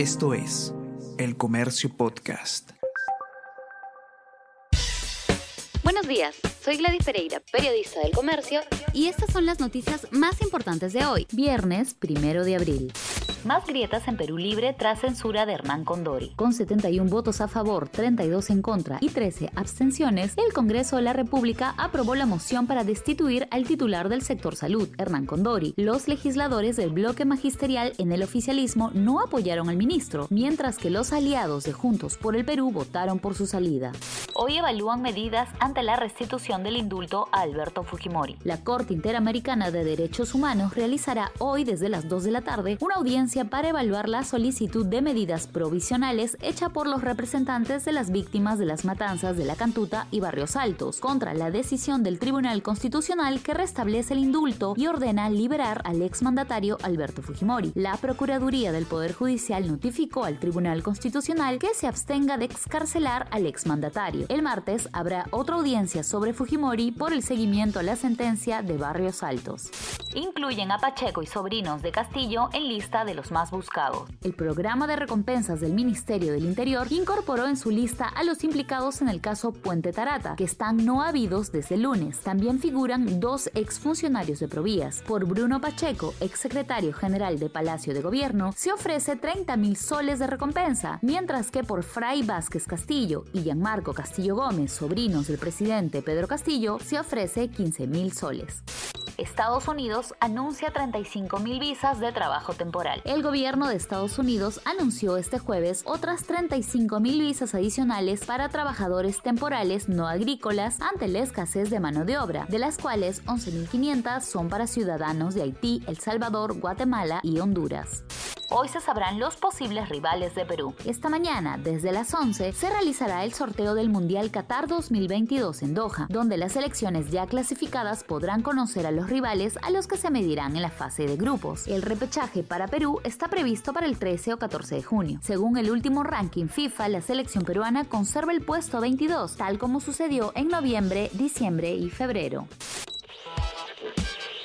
Esto es El Comercio Podcast. Buenos días, soy Gladys Pereira, periodista del Comercio, y estas son las noticias más importantes de hoy, viernes primero de abril. Más grietas en Perú Libre tras censura de Hernán Condori. Con 71 votos a favor, 32 en contra y 13 abstenciones, el Congreso de la República aprobó la moción para destituir al titular del sector salud, Hernán Condori. Los legisladores del bloque magisterial en el oficialismo no apoyaron al ministro, mientras que los aliados de Juntos por el Perú votaron por su salida. Hoy evalúan medidas ante la restitución del indulto a Alberto Fujimori. La Corte Interamericana de Derechos Humanos realizará hoy desde las 2 de la tarde una audiencia para evaluar la solicitud de medidas provisionales hecha por los representantes de las víctimas de las matanzas de la Cantuta y Barrios Altos contra la decisión del Tribunal Constitucional que restablece el indulto y ordena liberar al exmandatario Alberto Fujimori. La Procuraduría del Poder Judicial notificó al Tribunal Constitucional que se abstenga de excarcelar al exmandatario. El martes habrá otra audiencia sobre Fujimori por el seguimiento a la sentencia de Barrios Altos. Incluyen a Pacheco y sobrinos de Castillo en lista de los más buscados. El programa de recompensas del Ministerio del Interior incorporó en su lista a los implicados en el caso Puente Tarata, que están no habidos desde el lunes. También figuran dos exfuncionarios de Provías. Por Bruno Pacheco, exsecretario general de Palacio de Gobierno, se ofrece 30 mil soles de recompensa, mientras que por Fray Vázquez Castillo y Gianmarco Castillo Gómez, sobrinos del presidente Pedro Castillo, se ofrece 15 mil soles. Estados Unidos anuncia 35 mil visas de trabajo temporal. El gobierno de Estados Unidos anunció este jueves otras 35 mil visas adicionales para trabajadores temporales no agrícolas ante la escasez de mano de obra, de las cuales 11.500 son para ciudadanos de Haití, El Salvador, Guatemala y Honduras. Hoy se sabrán los posibles rivales de Perú. Esta mañana, desde las 11, se realizará el sorteo del Mundial Qatar 2022 en Doha, donde las selecciones ya clasificadas podrán conocer a los rivales a los que se medirán en la fase de grupos. El repechaje para Perú está previsto para el 13 o 14 de junio. Según el último ranking FIFA, la selección peruana conserva el puesto 22, tal como sucedió en noviembre, diciembre y febrero.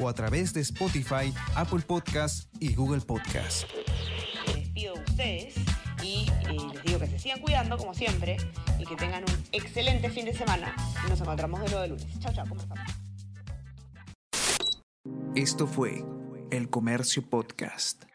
o a través de Spotify, Apple Podcast y Google Podcast. Me despido de ustedes y eh, les digo que se sigan cuidando como siempre y que tengan un excelente fin de semana nos encontramos de nuevo el lunes. Chao, chao, ¿cómo están? Esto fue El Comercio Podcast.